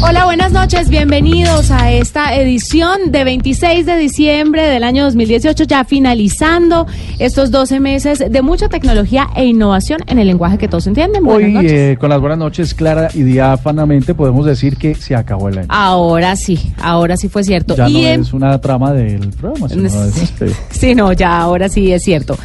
Hola, buenas noches, bienvenidos a esta edición de 26 de diciembre del año 2018, ya finalizando estos 12 meses de mucha tecnología e innovación en el lenguaje que todos entienden. Buenas Hoy, eh, con las buenas noches, clara y diáfanamente, podemos decir que se acabó el año. Ahora sí, ahora sí fue cierto. Ya no es una trama del programa, sino es este. Sí, no, ya ahora sí es cierto.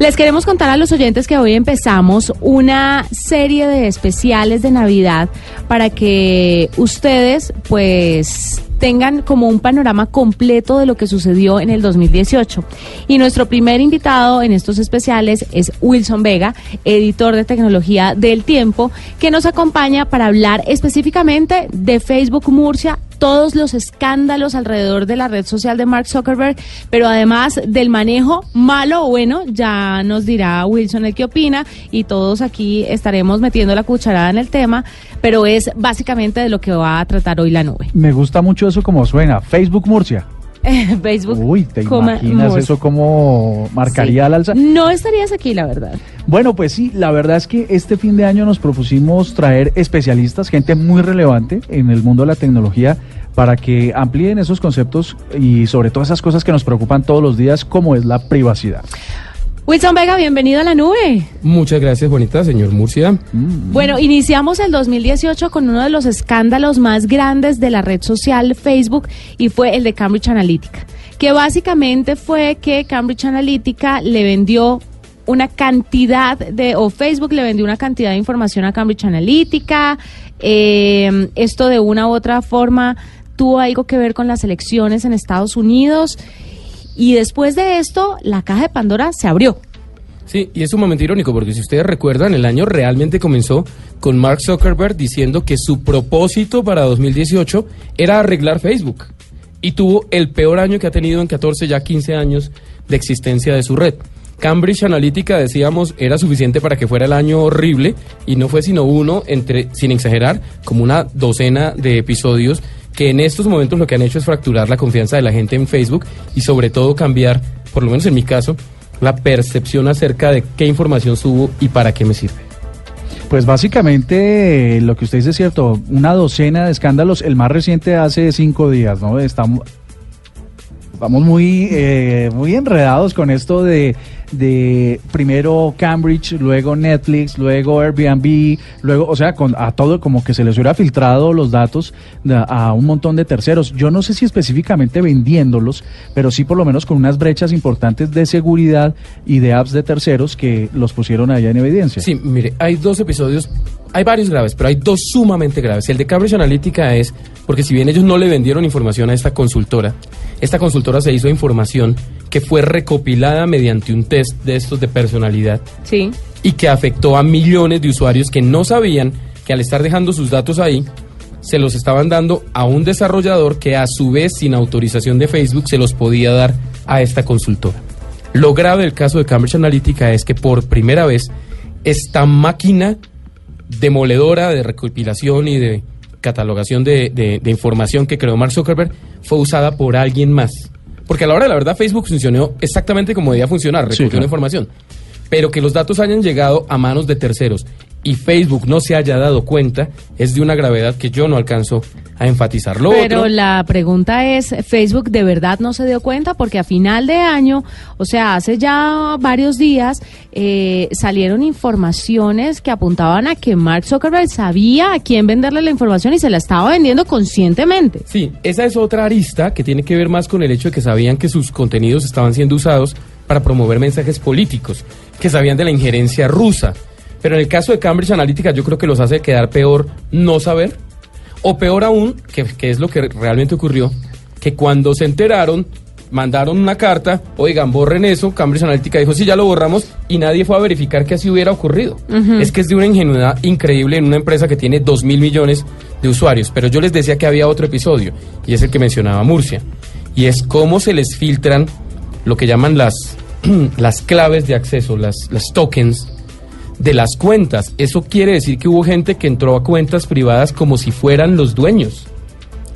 Les queremos contar a los oyentes que hoy empezamos una serie de especiales de Navidad para que ustedes pues tengan como un panorama completo de lo que sucedió en el 2018. Y nuestro primer invitado en estos especiales es Wilson Vega, editor de tecnología del tiempo, que nos acompaña para hablar específicamente de Facebook Murcia todos los escándalos alrededor de la red social de Mark Zuckerberg, pero además del manejo malo o bueno, ya nos dirá Wilson el que opina y todos aquí estaremos metiendo la cucharada en el tema, pero es básicamente de lo que va a tratar hoy la nube. Me gusta mucho eso como suena, Facebook Murcia. Facebook. Uy, ¿te imaginas eso cómo marcaría al alza? No estarías aquí, la verdad. Bueno, pues sí, la verdad es que este fin de año nos propusimos traer especialistas, gente muy relevante en el mundo de la tecnología, para que amplíen esos conceptos y sobre todo esas cosas que nos preocupan todos los días, como es la privacidad. Wilson Vega, bienvenido a la nube. Muchas gracias, bonita, señor Murcia. Mm. Bueno, iniciamos el 2018 con uno de los escándalos más grandes de la red social Facebook y fue el de Cambridge Analytica, que básicamente fue que Cambridge Analytica le vendió una cantidad de, o Facebook le vendió una cantidad de información a Cambridge Analytica, eh, esto de una u otra forma tuvo algo que ver con las elecciones en Estados Unidos y después de esto, la caja de Pandora se abrió. Sí, y es un momento irónico porque si ustedes recuerdan, el año realmente comenzó con Mark Zuckerberg diciendo que su propósito para 2018 era arreglar Facebook. Y tuvo el peor año que ha tenido en 14, ya 15 años de existencia de su red. Cambridge Analytica, decíamos, era suficiente para que fuera el año horrible y no fue sino uno, entre, sin exagerar, como una docena de episodios que en estos momentos lo que han hecho es fracturar la confianza de la gente en Facebook y sobre todo cambiar, por lo menos en mi caso, la percepción acerca de qué información subo y para qué me sirve. Pues básicamente lo que usted dice es cierto, una docena de escándalos, el más reciente hace cinco días, ¿no? Estamos, muy, eh, muy enredados con esto de de primero Cambridge, luego Netflix, luego Airbnb, luego, o sea, con, a todo como que se les hubiera filtrado los datos a un montón de terceros. Yo no sé si específicamente vendiéndolos, pero sí por lo menos con unas brechas importantes de seguridad y de apps de terceros que los pusieron allá en evidencia. Sí, mire, hay dos episodios hay varios graves, pero hay dos sumamente graves. El de Cambridge Analytica es porque si bien ellos no le vendieron información a esta consultora, esta consultora se hizo información que fue recopilada mediante un test de estos de personalidad. Sí. Y que afectó a millones de usuarios que no sabían que al estar dejando sus datos ahí, se los estaban dando a un desarrollador que a su vez sin autorización de Facebook se los podía dar a esta consultora. Lo grave del caso de Cambridge Analytica es que por primera vez esta máquina demoledora de recopilación y de catalogación de, de información que creó Mark Zuckerberg fue usada por alguien más porque a la hora de la verdad Facebook funcionó exactamente como debía funcionar, recogió la información. Pero que los datos hayan llegado a manos de terceros y Facebook no se haya dado cuenta es de una gravedad que yo no alcanzo a enfatizarlo. Pero la pregunta es, ¿Facebook de verdad no se dio cuenta? Porque a final de año, o sea, hace ya varios días, eh, salieron informaciones que apuntaban a que Mark Zuckerberg sabía a quién venderle la información y se la estaba vendiendo conscientemente. Sí, esa es otra arista que tiene que ver más con el hecho de que sabían que sus contenidos estaban siendo usados para promover mensajes políticos, que sabían de la injerencia rusa. Pero en el caso de Cambridge Analytica yo creo que los hace quedar peor no saber o peor aún, que, es lo que realmente ocurrió, que cuando se enteraron, mandaron una carta, oigan, borren eso, Cambridge Analytica dijo, sí, ya lo borramos, y nadie fue a verificar que así hubiera ocurrido. Es que es de una ingenuidad increíble en una empresa que tiene 2 mil millones de usuarios. Pero yo les decía que había otro episodio, y es el que mencionaba Murcia, y es cómo se les filtran lo que llaman las, las claves de acceso, las, las tokens, de las cuentas. Eso quiere decir que hubo gente que entró a cuentas privadas como si fueran los dueños.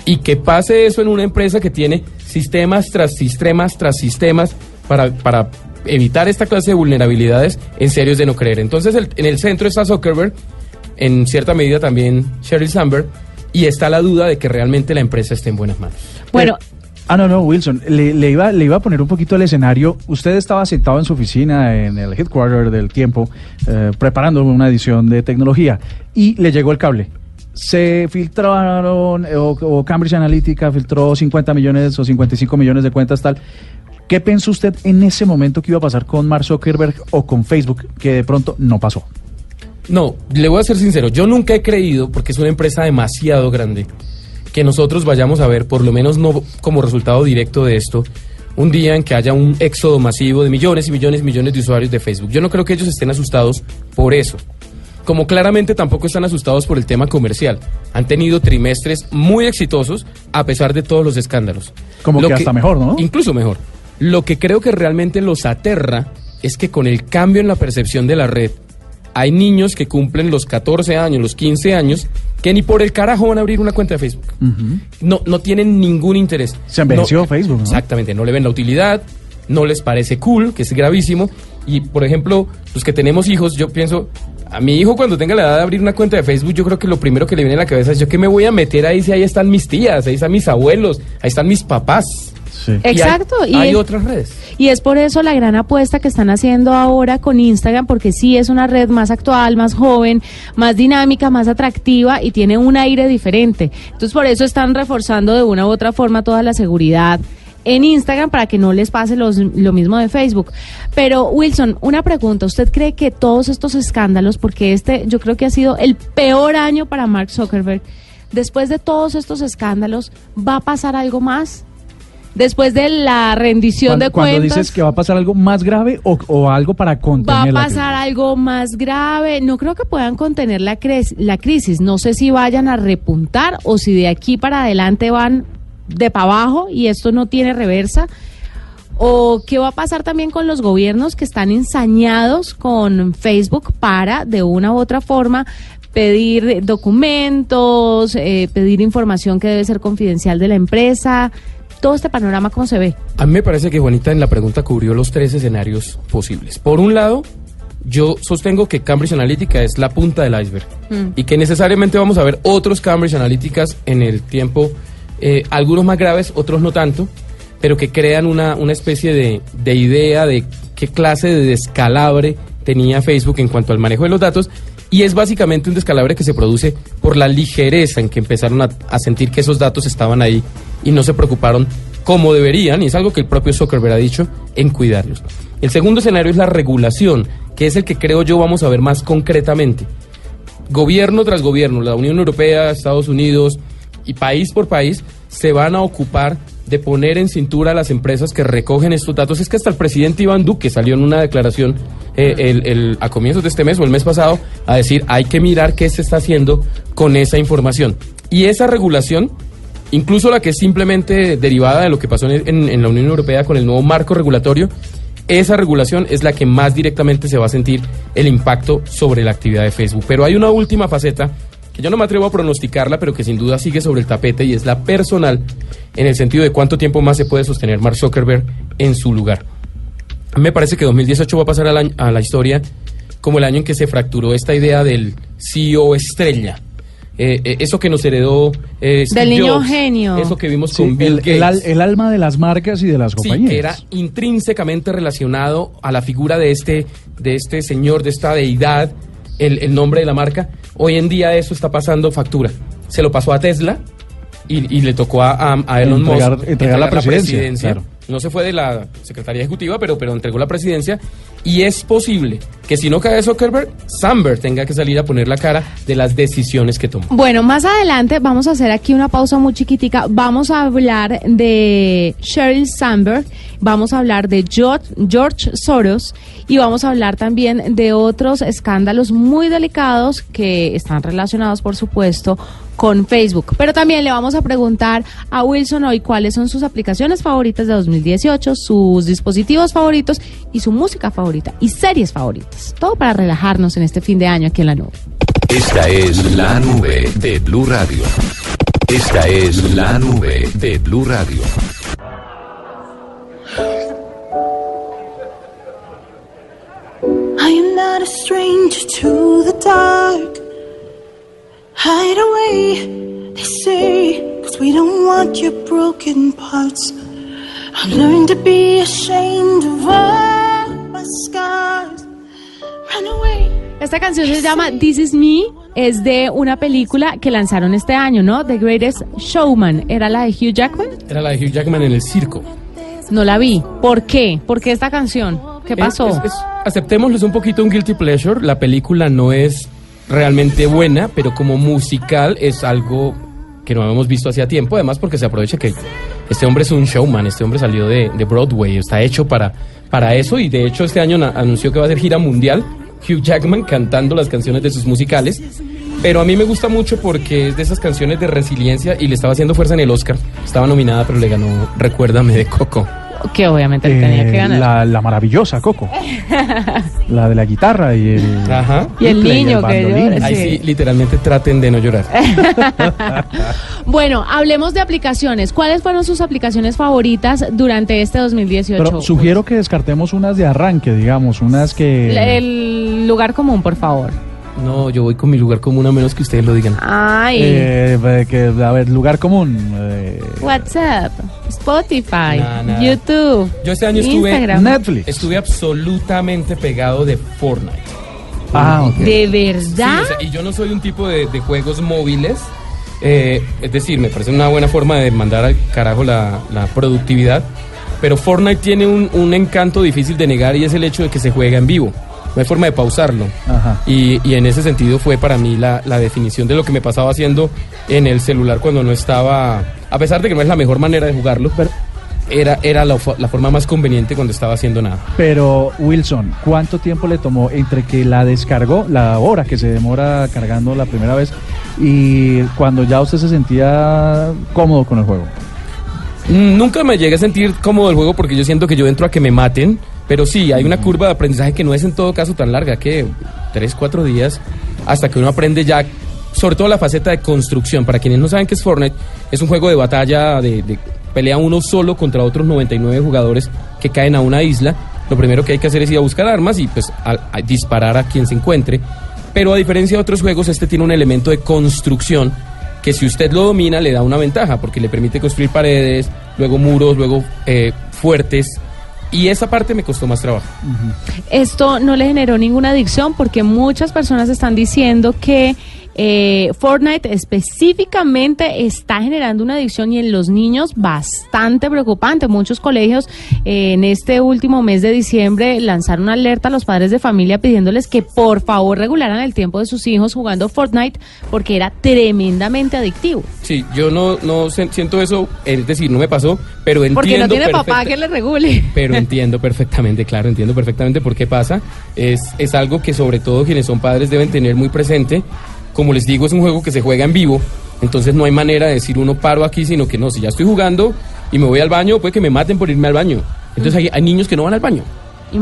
Y que pase eso en una empresa que tiene sistemas tras sistemas tras sistemas para, para evitar esta clase de vulnerabilidades, en serio es de no creer. Entonces en el centro está Zuckerberg, en cierta medida también Sheryl Sandberg, y está la duda de que realmente la empresa esté en buenas manos. Bueno, Ah, no, no, Wilson, le, iba, le iba a poner un poquito el escenario. Usted estaba sentado en su oficina, en el headquarter del tiempo, eh, preparando una edición de tecnología, y le llegó el cable. Se filtraron, eh, o, Cambridge Analytica filtró 50 millones o 55 millones de cuentas, tal. ¿Qué pensó usted en ese momento que iba a pasar con Mark Zuckerberg o con Facebook, que de pronto no pasó? No, le voy a ser sincero, yo nunca he creído, porque es una empresa demasiado grande, que nosotros vayamos a ver, por lo menos no como resultado directo de esto, un día en que haya un éxodo masivo de millones y millones y millones de usuarios de Facebook. Yo no creo que ellos estén asustados por eso. Como claramente tampoco están asustados por el tema comercial. Han tenido trimestres muy exitosos a pesar de todos los escándalos. Como que, hasta mejor, ¿no? Incluso mejor. Lo que creo que realmente los aterra es que con el cambio en la percepción de la red, hay niños que cumplen los 14 años, los 15 años, que ni por el carajo van a abrir una cuenta de Facebook. no, no tienen ningún interés. Se han vencido Facebook, ¿no? Exactamente, no le ven la utilidad, no les parece cool, que es gravísimo. Y, por ejemplo, los que tenemos hijos, yo pienso, a mi hijo cuando tenga la edad de abrir una cuenta de Facebook, yo creo que lo primero que le viene a la cabeza es yo que me voy a meter ahí si ahí están mis tías, ahí están mis abuelos, ahí están mis papás. Exacto. Y hay, otras redes. Y es por eso la gran apuesta que están haciendo ahora con Instagram, porque sí es una red más actual, más joven, más dinámica, más atractiva y tiene un aire diferente. Entonces por eso están reforzando de una u otra forma toda la seguridad en Instagram para que no les pase lo mismo de Facebook. Pero Wilson, una pregunta, ¿usted cree que todos estos escándalos, porque este yo creo que ha sido el peor año para Mark Zuckerberg, después de todos estos escándalos, ¿va a pasar algo más? Después de la rendición de cuentas. Cuando dices que va a pasar algo más grave o, algo para contener Va a pasar algo más grave. No creo que puedan contener la, la crisis. No sé si vayan a repuntar o si de aquí para adelante van de para abajo y esto no tiene reversa. ¿O qué va a pasar también con los gobiernos que están ensañados con Facebook para, de una u otra forma, pedir documentos, eh, pedir información que debe ser confidencial de la empresa? Todo este panorama, ¿cómo se ve? A mí me parece que Juanita en la pregunta cubrió los tres escenarios posibles. Por un lado, yo sostengo que Cambridge Analytica es la punta del iceberg mm. y que necesariamente vamos a ver otros Cambridge Analyticas en el tiempo, eh, algunos más graves, otros no tanto, pero que crean una, una especie de, de idea de qué clase de descalabre tenía Facebook en cuanto al manejo de los datos y es básicamente un descalabre que se produce por la ligereza en que empezaron a, sentir que esos datos estaban ahí y no se preocuparon como deberían, y es algo que el propio Zuckerberg ha dicho, en cuidarlos. El segundo escenario es la regulación, que es el que creo yo vamos a ver más concretamente. Gobierno tras gobierno, la Unión Europea, Estados Unidos y país por país se van a ocupar de poner en cintura a las empresas que recogen estos datos. Es que hasta el presidente Iván Duque salió en una declaración eh, el, a comienzos de este mes o el mes pasado a decir hay que mirar qué se está haciendo con esa información. Y esa regulación incluso la que es simplemente derivada de lo que pasó en, la Unión Europea con el nuevo marco regulatorio, esa regulación es la que más directamente se va a sentir el impacto sobre la actividad de Facebook. Pero hay una última faceta que yo no me atrevo a pronosticarla, pero que sin duda sigue sobre el tapete y es la personal, en el sentido de cuánto tiempo más se puede sostener Mark Zuckerberg en su lugar. Me parece que 2018 va a pasar a la historia como el año en que se fracturó esta idea del CEO estrella eh, eh, eso que nos heredó eh, del niño genio eso que vimos con Bill el, Gates. El, alma de las marcas y de las compañías que era intrínsecamente relacionado a la figura de este de este señor de esta deidad el, nombre de la marca hoy en día eso está pasando factura. Se lo pasó a Tesla y, le tocó a, Elon Musk entregar, la presidencia, no se fue de la Secretaría Ejecutiva, pero, pero entregó la presidencia. Y es posible que si no cae Zuckerberg, Sandberg tenga que salir a poner la cara de las decisiones que tomó. Bueno, más adelante vamos a hacer aquí una pausa muy chiquitica. Vamos a hablar de Sheryl Sandberg, vamos a hablar de George Soros y vamos a hablar también de otros escándalos muy delicados que están relacionados, por supuesto, con Facebook. Pero también le vamos a preguntar a Wilson hoy cuáles son sus aplicaciones favoritas de 2018, sus dispositivos favoritos y su música favorita y series favoritas. Todo para relajarnos en este fin de año aquí en la nube. Esta es la nube de Blue Radio. Esta es la nube de Blue Radio. I am not a stranger to the dark. Hide away, they say, cause we don't want your broken parts. I've learned to be ashamed of all my scars. Run away. Esta canción se llama This Is Me, es de una película que lanzaron este año, ¿no? The Greatest Showman. ¿Era la de Hugh Jackman? Era la de Hugh Jackman en el circo. No la vi. ¿Por qué? ¿Por qué esta canción? ¿Qué pasó? Es- es- es- aceptémoslo, es un poquito un guilty pleasure. La película no es realmente buena, pero como musical es algo que no habíamos visto hacía tiempo. Además, porque se aprovecha que este hombre es un showman, este hombre salió de, Broadway, está hecho para, para eso. Y de hecho, este año anunció que va a hacer gira mundial. Hugh Jackman cantando las canciones de sus musicales. Pero a mí me gusta mucho porque es de esas canciones de resiliencia y le estaba haciendo fuerza en el Oscar. Estaba nominada, pero le ganó Recuérdame de Coco. Que obviamente tenía que Eh, ganar. la, la maravillosa Coco. la de la guitarra y el. Ajá. Y el niño que llora, Ahí Sí. literalmente traten de no llorar. Bueno, hablemos de aplicaciones. ¿Cuáles fueron sus aplicaciones favoritas durante este 2018? Pero sugiero que descartemos unas de arranque, digamos, unas que. El lugar común, por favor. No, yo voy con mi lugar común a menos que ustedes lo digan. Ay, eh, que, a ver, lugar común. eh, WhatsApp, Spotify, Nah, nah. YouTube, Yo este año estuve- Instagram. Netflix. Estuve absolutamente pegado de Fortnite. Ah, ok. ¿De Sí, verdad? o sea, y yo no soy un tipo de, de juegos móviles. eh, es decir, me parece una buena forma de mandar al carajo la, la productividad. Pero Fortnite tiene un, un encanto difícil de negar y es el hecho de que se juega en vivo. No hay forma de pausarlo. Ajá. Y, y en ese sentido fue para mí la, la definición de lo que me pasaba haciendo en el celular cuando no estaba, a pesar de que no es la mejor manera de jugarlo, pero era, era la, la forma más conveniente cuando estaba haciendo nada. Pero, Wilson, ¿cuánto tiempo le tomó entre que la descargó, la hora que se demora cargando la primera vez, y cuando ya usted se sentía cómodo con el juego? Mm, Nunca me llegué a sentir cómodo el juego porque yo siento que yo entro a que me maten, pero sí, hay una curva de aprendizaje que no es en todo caso tan larga, que tres, cuatro días, hasta que uno aprende ya, sobre todo la faceta de construcción. Para quienes no saben qué es Fortnite, es un juego de batalla, de, de pelea uno solo contra otros 99 jugadores que caen a una isla. Lo primero que hay que hacer es ir a buscar armas y pues disparar a quien se encuentre. Pero a diferencia de otros juegos, este tiene un elemento de construcción que si usted lo domina le da una ventaja porque le permite construir paredes, luego muros, luego eh, fuertes. Y esa parte me costó más trabajo. Esto no le generó ninguna adicción porque muchas personas están diciendo que eh, Fortnite específicamente está generando una adicción y en los niños bastante preocupante. Muchos colegios eh, en este último mes de diciembre lanzaron una alerta a los padres de familia pidiéndoles que por favor regularan el tiempo de sus hijos jugando Fortnite porque era tremendamente adictivo. Sí, yo no, no siento eso, es decir, no me pasó, pero entiendo. Porque no tiene papá que le regule. Pero entiendo perfectamente, claro, entiendo perfectamente por qué pasa. Es, es algo que sobre todo quienes son padres deben tener muy presente. Como les digo, es un juego que se juega en vivo, entonces no hay manera de decir uno paro aquí, sino que no, si ya estoy jugando y me voy al baño, puede que me maten por irme al baño. Entonces hay, hay niños que no van al baño.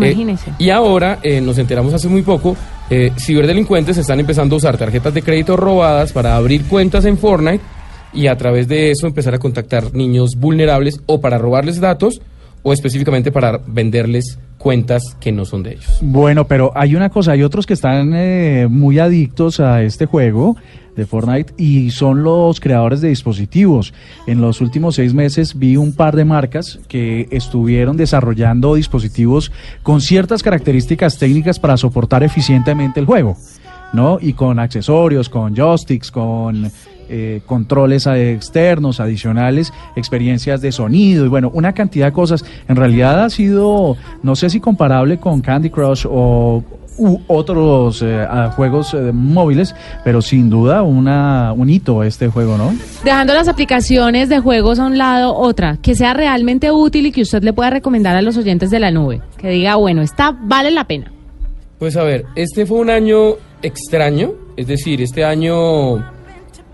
Eh, y ahora eh, nos enteramos hace muy poco, eh, ciberdelincuentes están empezando a usar tarjetas de crédito robadas para abrir cuentas en Fortnite y a través de eso empezar a contactar niños vulnerables o para robarles datos o específicamente para venderles cuentas que no son de ellos. Bueno, pero hay una cosa, hay otros que están eh, muy adictos a este juego de Fortnite y son los creadores de dispositivos. En los últimos seis meses vi un par de marcas que estuvieron desarrollando dispositivos con ciertas características técnicas para soportar eficientemente el juego. ¿no? Y con accesorios, con joysticks, con eh, controles externos, adicionales, experiencias de sonido y bueno, una cantidad de cosas. En realidad ha sido, no sé si comparable con Candy Crush o u otros eh, juegos eh, móviles, pero sin duda una, un hito este juego, ¿no? Dejando las aplicaciones de juegos a un lado, otra que sea realmente útil y que usted le pueda recomendar a los oyentes de la nube. Que diga, bueno, esta vale la pena. Pues a ver, este fue un año extraño, es decir, este año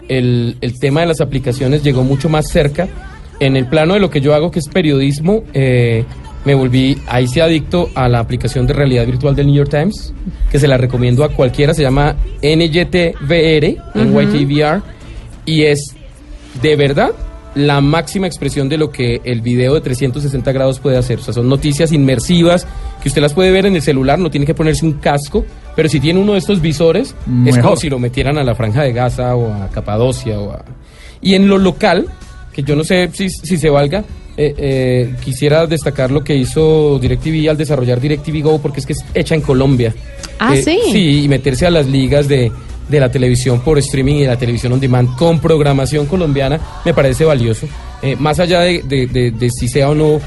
el, el tema de las aplicaciones llegó mucho más cerca. En el plano de lo que yo hago, que es periodismo, eh, me volví ahí sí adicto a la aplicación de realidad virtual del New York Times, que se la recomiendo a cualquiera, se llama NYTVR, NYTVR, y es de verdad la máxima expresión de lo que el video de 360 grados puede hacer. O sea, son noticias inmersivas que usted las puede ver en el celular, no tiene que ponerse un casco, pero si tiene uno de estos visores, es como Mejor. si lo metieran a la Franja de Gaza o a Capadocia o a... Y en lo local, que yo no sé si, si se valga, eh, eh, quisiera destacar lo que hizo DirecTV al desarrollar DirecTV Go, porque es que es hecha en Colombia. Ah, Eh, ¿sí? Sí, y meterse a las ligas de, de la televisión por streaming y de la televisión on demand con programación colombiana me parece valioso. Eh, más allá de, de- de- de si sea o no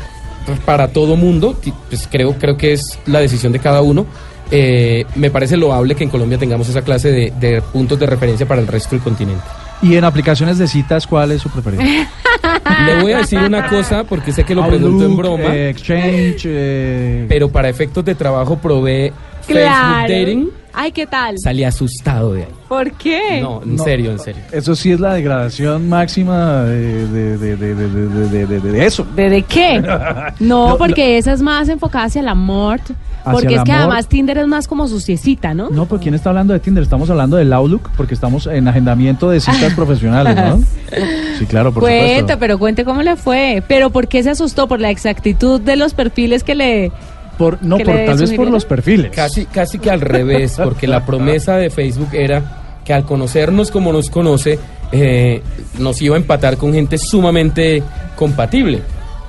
para todo mundo, pues creo, creo que es la decisión de cada uno. Eh, me parece loable que en Colombia tengamos esa clase de, de puntos de referencia para el resto del continente. Y en aplicaciones de citas, ¿cuál es su preferida? Le voy a decir una cosa porque sé que lo pregunto en Outlook, broma, eh, Exchange, eh, pero para efectos de trabajo probé Facebook Dating. Ay, ¿qué tal? Salí asustado de ahí. ¿Por qué? No, en No. serio, en serio. eso sí es la degradación máxima de, de, de, de, de, de- de- de- de eso. ¿De, de qué? No, No, porque esa es más enfocada hacia el amor. Porque es que amor. además Tinder es más como suciecita, ¿no? No, pues ¿quién está hablando de Tinder? Estamos hablando del Outlook porque estamos en agendamiento de citas profesionales, ¿no? Sí, claro, por Cuente, supuesto. pero cuente cómo le fue. Pero ¿por qué se asustó? ¿Por la exactitud de los perfiles que le... Por, no, por, tal vez por los perfiles. Casi, casi que al revés, porque la promesa de Facebook era que al conocernos como nos conoce, eh, nos iba a empatar con gente sumamente compatible.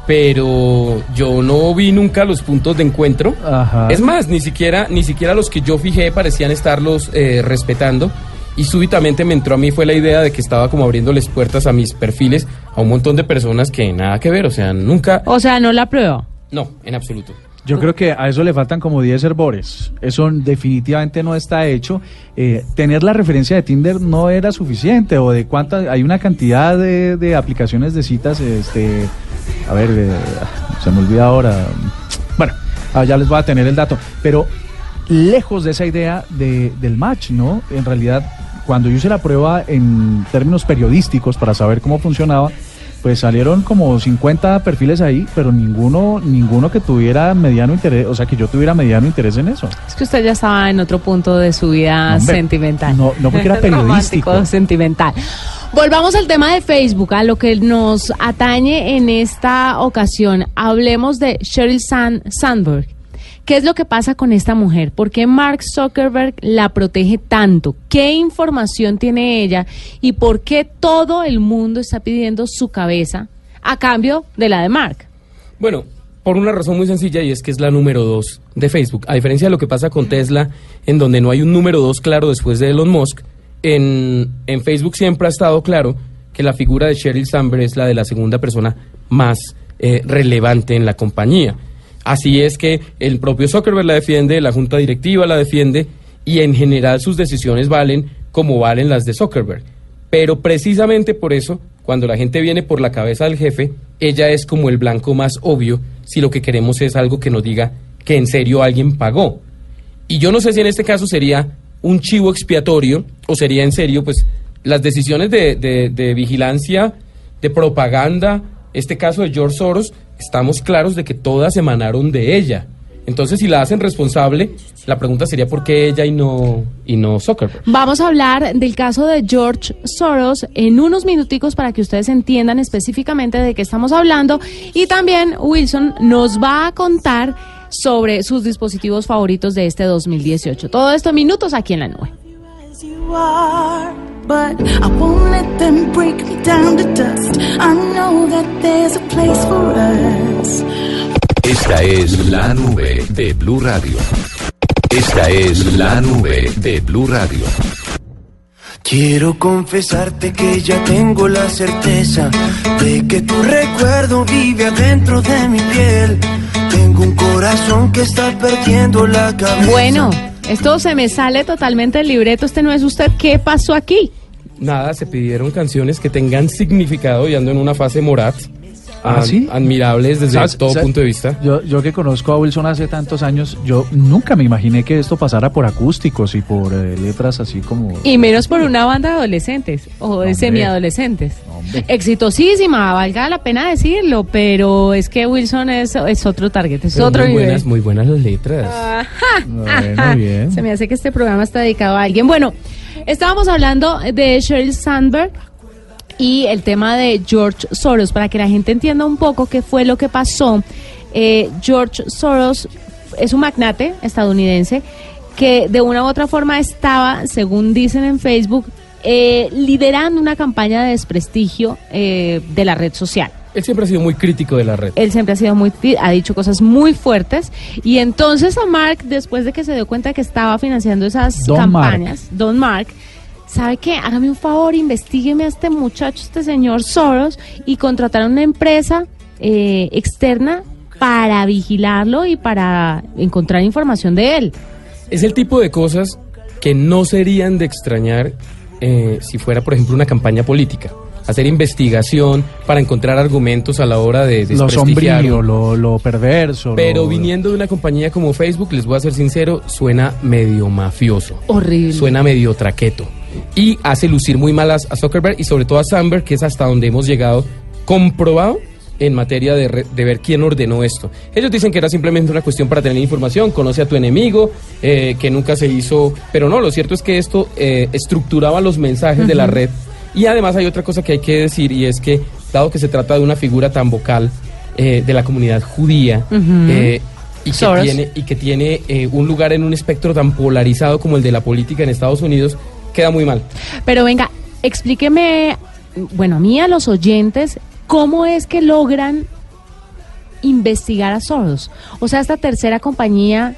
Pero yo no vi nunca los puntos de encuentro. Ajá. Es más, ni siquiera, ni siquiera los que yo fijé parecían estarlos eh, respetando. Y súbitamente me entró a mí fue la idea de que estaba como abriéndoles puertas a mis perfiles a un montón de personas que nada que ver, o sea, nunca... O sea, no la prueba. No, en absoluto. Yo creo que a eso le faltan como 10 herbores. Eso definitivamente no está hecho. Eh, tener la referencia de Tinder no era suficiente o de cuántas... Hay una cantidad de, de aplicaciones de citas, este... A ver, eh, se me olvida ahora. Bueno, ah, ya les voy a tener el dato. Pero lejos de esa idea de- del match, ¿no? En realidad, cuando yo hice la prueba en términos periodísticos para saber cómo funcionaba, pues salieron como 50 perfiles ahí, pero ninguno, ninguno que tuviera mediano interés, o sea, que yo tuviera mediano interés en eso. Es que usted ya estaba en otro punto de su vida No, hombre, sentimental. no, no porque era periodístico. Romántico, sentimental. Volvamos al tema de Facebook, a lo que nos atañe en esta ocasión. Hablemos de Sheryl Sand Sandberg. ¿Qué es lo que pasa con esta mujer? ¿Por qué Mark Zuckerberg la protege tanto? ¿Qué información tiene ella? ¿Y por qué todo el mundo está pidiendo su cabeza a cambio de la de Mark? Bueno, por una razón muy sencilla y es que es la número dos de Facebook. A diferencia de lo que pasa con Tesla, en donde no hay un número dos claro después de Elon Musk, en, en Facebook siempre ha estado claro que la figura de Sheryl Sandberg es la de la segunda persona más eh, relevante en la compañía. Así es que el propio Zuckerberg la defiende, la junta directiva la defiende y en general sus decisiones valen como valen las de Zuckerberg. Pero precisamente por eso, cuando la gente viene por la cabeza del jefe, ella es como el blanco más obvio si lo que queremos es algo que nos diga que en serio alguien pagó. Y yo no sé si en este caso sería un chivo expiatorio o sería en serio, pues, las decisiones de, de- vigilancia, de propaganda, este caso de George Soros, estamos claros de que todas emanaron de ella. Entonces, si la hacen responsable, la pregunta sería por qué ella y no, y no Zuckerberg. Vamos a hablar del caso de George Soros en unos minuticos para que ustedes entiendan específicamente de qué estamos hablando y también Wilson nos va a contar sobre sus dispositivos favoritos de este 2018. Todo esto minutos aquí en la nube. As you are, but I won't let them break me down to dust. I know that there's a place for us. Esta es la nube de Blue Radio. Esta es la nube de Blue Radio. Quiero confesarte que ya tengo la certeza de que tu recuerdo vive adentro de mi piel. Tengo un corazón que está perdiendo la cabeza. Bueno, esto se me sale totalmente del libreto. Este no es usted. ¿Qué pasó aquí? Nada, se pidieron canciones que tengan significado y ando en una fase morat. ¿Ah, sí? admirables desde ¿Sabes- todo sabes? punto de vista. Yo, yo que conozco a Wilson hace tantos años, yo nunca me imaginé que esto pasara por acústicos y por eh, letras así como... Y menos por una banda de adolescentes o de Hombre. semiadolescentes. Hombre. Exitosísima, valga la pena decirlo, pero es que Wilson es, es otro target, es Pero otro muy nivel. buenas, muy buenas las letras. Ajá, Bueno, bien. Se me hace que este programa está dedicado a alguien. Bueno, estábamos hablando de Sheryl Sandberg y el tema de George Soros, para que la gente entienda un poco qué fue lo que pasó. Eh, George Soros es un magnate estadounidense que de una u otra forma estaba, según dicen en Facebook, eh, liderando una campaña de desprestigio eh, de la red social. Él siempre ha sido muy crítico de la red. Él siempre ha sido muy, ha dicho cosas muy fuertes y entonces a Mark, después de que se dio cuenta que estaba financiando esas Don campañas, Don Mark, ¿sabe qué? Hágame un favor, investigueme a este muchacho, este señor Soros y contrataron una empresa eh, externa para vigilarlo y para encontrar información de él. Es el tipo de cosas que no serían de extrañar eh, si fuera, por ejemplo, una campaña política. Hacer investigación para encontrar argumentos a la hora de Lo desprestigiar. sombrío, lo, lo perverso. Pero lo- viniendo de una compañía como Facebook, les voy a ser sincero, suena medio mafioso. Horrible. Suena medio traqueto. Y hace lucir muy mal a, a Zuckerberg y sobre todo a Sandberg, que es hasta donde hemos llegado comprobado en materia de, re- de ver quién ordenó esto. Ellos dicen que era simplemente una cuestión para tener información, conoce a tu enemigo, eh, que nunca se hizo... Pero no, lo cierto es que esto eh, estructuraba los mensajes de la red. Y además hay otra cosa que hay que decir y es que, dado que se trata de una figura tan vocal eh, de la comunidad judía, eh, y que Soros. tiene, y que tiene eh, un lugar en un espectro tan polarizado como el de la política en Estados Unidos, queda muy mal. Pero venga, explíqueme, bueno, a mí, a los oyentes, cómo es que logran investigar a Soros. O sea, esta tercera compañía,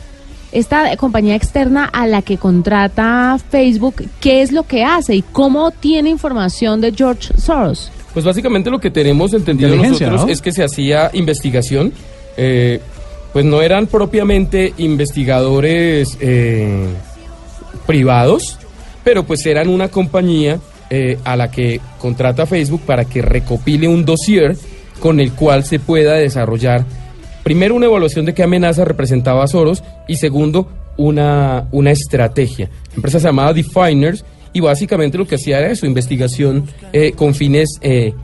esta compañía externa a la que contrata Facebook, ¿qué es lo que hace y cómo tiene información de George Soros? Pues básicamente lo que tenemos entendido nosotros ¿no? es que se hacía investigación. eh, pues no eran propiamente investigadores eh, privados, pero pues eran una compañía eh, a la que contrata Facebook para que recopile un dossier con el cual se pueda desarrollar primero una evaluación de qué amenaza representaba a Soros y segundo una, una estrategia. La empresa se llamaba Definers y básicamente lo que hacía era eso, investigación eh, con fines eh,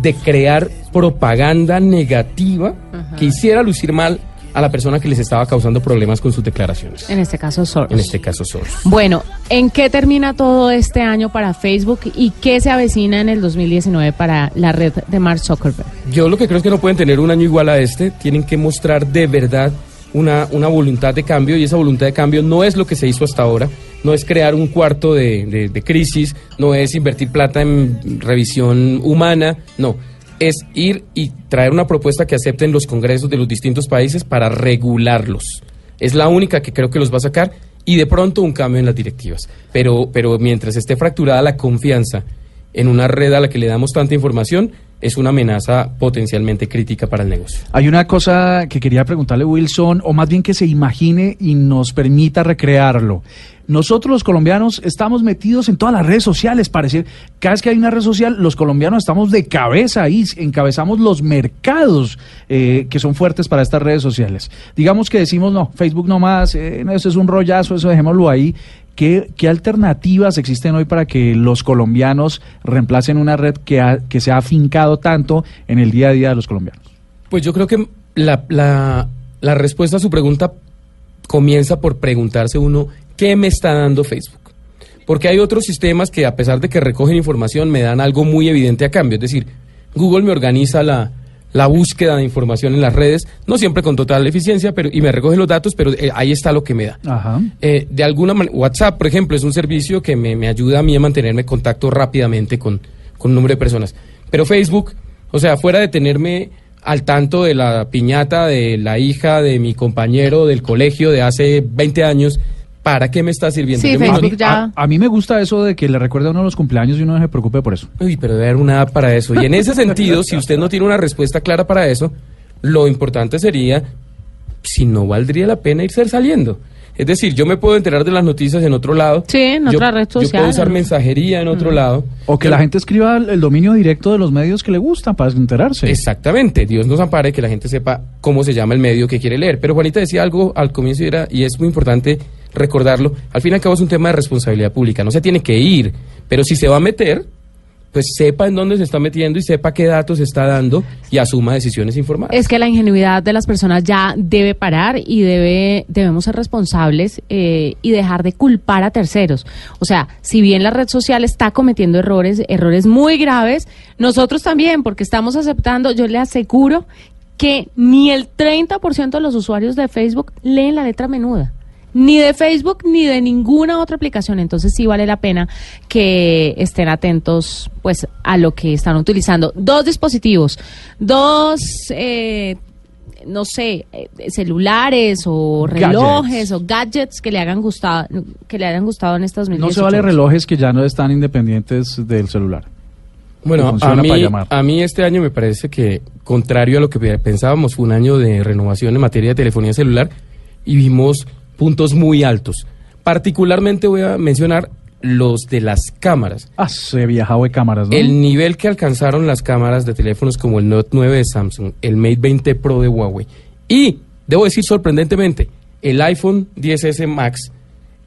de crear propaganda negativa que hiciera lucir mal a la persona que les estaba causando problemas con sus declaraciones. En este caso, Soros. En este caso, Soros. Bueno, ¿en qué termina todo este año para Facebook y qué se avecina en el 2019 para la red de Mark Zuckerberg? Yo lo que creo es que no pueden tener un año igual a este, tienen que mostrar de verdad una, una voluntad de cambio y esa voluntad de cambio no es lo que se hizo hasta ahora, no es crear un cuarto de, de- de crisis, no es invertir plata en revisión humana, no, es ir y traer una propuesta que acepten los congresos de los distintos países para regularlos. Es la única que creo que los va a sacar y de pronto un cambio en las directivas. Pero, pero mientras esté fracturada la confianza en una red a la que le damos tanta información, es una amenaza potencialmente crítica para el negocio. Hay una cosa que quería preguntarle Wilson, o más bien que se imagine y nos permita recrearlo. Nosotros los colombianos estamos metidos en todas las redes sociales, parece. Cada vez que hay una red social, los colombianos estamos de cabeza ahí, encabezamos los mercados eh, que son fuertes para estas redes sociales. Digamos que decimos, no, Facebook no más, eh, eso es un rollazo, eso dejémoslo ahí. ¿Qué, alternativas existen hoy para que los colombianos reemplacen una red que, se ha afincado tanto en el día a día de los colombianos? Pues yo creo que la respuesta a su pregunta comienza por preguntarse uno, ¿qué me está dando Facebook? Porque hay otros sistemas que a pesar de que recogen información me dan algo muy evidente a cambio. Es decir, Google me organiza la, la búsqueda de información en las redes, no siempre con total eficiencia, pero, y me recoge los datos, pero eh, ahí está lo que me da. Ajá. Eh, de alguna manera, WhatsApp, por ejemplo, es un servicio que me, me ayuda a mí a mantenerme en contacto rápidamente con, con un número de personas. Pero Facebook, o sea, fuera de tenerme al tanto de la piñata de la hija de mi compañero del colegio de hace 20 años, ¿para qué me está sirviendo? Sí, me Facebook mí, ya- a- a mí me gusta eso de que le recuerde a uno los cumpleaños y uno no se preocupe por eso. Uy, pero debe haber una app para eso. Y en ese sentido, si usted no tiene una respuesta clara para eso, lo importante sería si no valdría la pena irse saliendo. Es decir, yo me puedo enterar de las noticias en otro lado. Sí, en Yo- otra red Yo puedo usar mensajería en otro lado. O que la gente escriba el, el dominio directo de los medios que le gustan para enterarse. Exactamente, Dios nos ampare que la gente sepa cómo se llama el medio que quiere leer. Pero Juanita decía algo al comienzo y, era, y es muy importante recordarlo. Al fin y al cabo es un tema de responsabilidad pública. No se tiene que ir, pero si se va a meter, pues sepa en dónde se está metiendo y sepa qué datos está dando y asuma decisiones informadas. Es que la ingenuidad de las personas ya debe parar y debe debemos ser responsables eh, y dejar de culpar a terceros. O sea, si bien la red social está cometiendo errores, errores muy graves, nosotros también, porque estamos aceptando, yo le aseguro que ni el 30% de los usuarios de Facebook leen la letra menuda. Ni de Facebook ni de ninguna otra aplicación. Entonces sí vale la pena que estén atentos pues a lo que están utilizando. Dos dispositivos, dos eh, no sé, eh, celulares o relojes Gadgets. o gadgets que le hagan gustado que le hayan gustado en estos 2018. No se vale relojes que ya no están independientes del celular. Bueno, a funciona mí, para llamar. a mí este año me parece que, contrario a lo que pe- pensábamos, fue un año de renovación en materia de telefonía celular y vimos puntos muy altos. Particularmente voy a mencionar los de las cámaras. Ah, se viajado de cámaras, ¿no? El nivel que alcanzaron las cámaras de teléfonos como el Note 9 de Samsung, el Mate 20 Pro de Huawei y, debo decir sorprendentemente, el iPhone 10S Max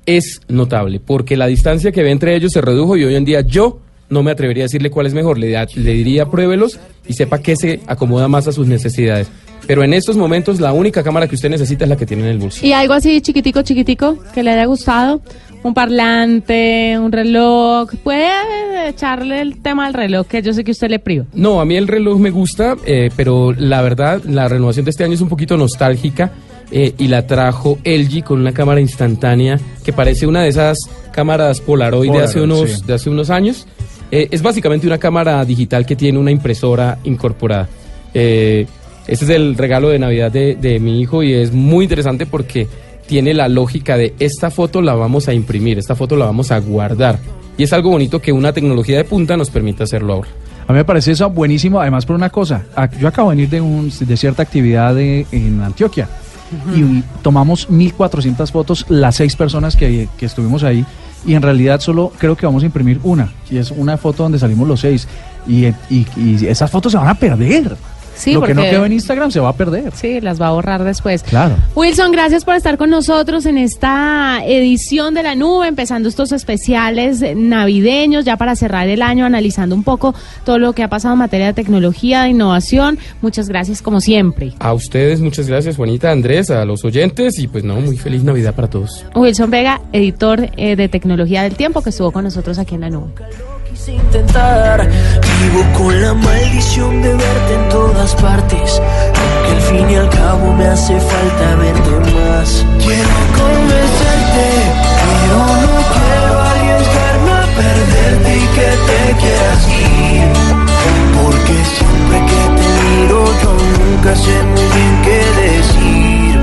es notable porque la distancia que ve entre ellos se redujo y hoy en día yo no me atrevería a decirle cuál es mejor. Le, da- le diría pruébelos y sepa qué se acomoda más a sus necesidades. Pero en estos momentos la única cámara que usted necesita es la que tiene en el bolsillo. Y algo así chiquitico, chiquitico, que le haya gustado. Un parlante, un reloj. Puede echarle el tema al reloj, que yo sé que usted le priva. No, a mí el reloj me gusta, eh, pero la verdad, la renovación de este año es un poquito nostálgica eh, y la trajo LG con una cámara instantánea que parece una de esas cámaras Polaroid, de, hace Polaroid, unos, sí. de hace unos años. Eh, es básicamente una cámara digital que tiene una impresora incorporada. Eh, este es el regalo de Navidad de, de mi hijo y es muy interesante porque tiene la lógica de esta foto la vamos a imprimir, esta foto la vamos a guardar. Y es algo bonito que una tecnología de punta nos permite hacerlo ahora. A mí me parece eso buenísimo, además por una cosa. Yo acabo de venir de, un, de cierta actividad de- en Antioquia y tomamos 1.400 fotos las seis personas que, que estuvimos ahí y en realidad solo creo que vamos a imprimir una y es una foto donde salimos los seis y, y- y esas fotos se van a perder. Sí, Lo que no quedó en Instagram se va a perder. Sí, las va a borrar después. Claro. Wilson, gracias por estar con nosotros en esta edición de la nube, empezando estos especiales navideños, ya para cerrar el año, analizando un poco todo lo que ha pasado en materia de tecnología, de innovación. Muchas gracias, como siempre. A ustedes, muchas gracias, Juanita, Andrés, a los oyentes y pues no, muy feliz Navidad para todos. Wilson Vega, editor eh, de Tecnología del Tiempo, que estuvo con nosotros aquí en la nube. Intentar. Vivo con la maldición de verte en todas partes. Aunque al fin y al cabo me hace falta verte más. Quiero convencerte, pero no quiero arriesgarme a perderte y que te quieras ir. Porque siempre que te miro yo nunca sé muy bien qué decir.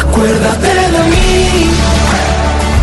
Acuérdate de mí.